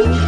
Thank you.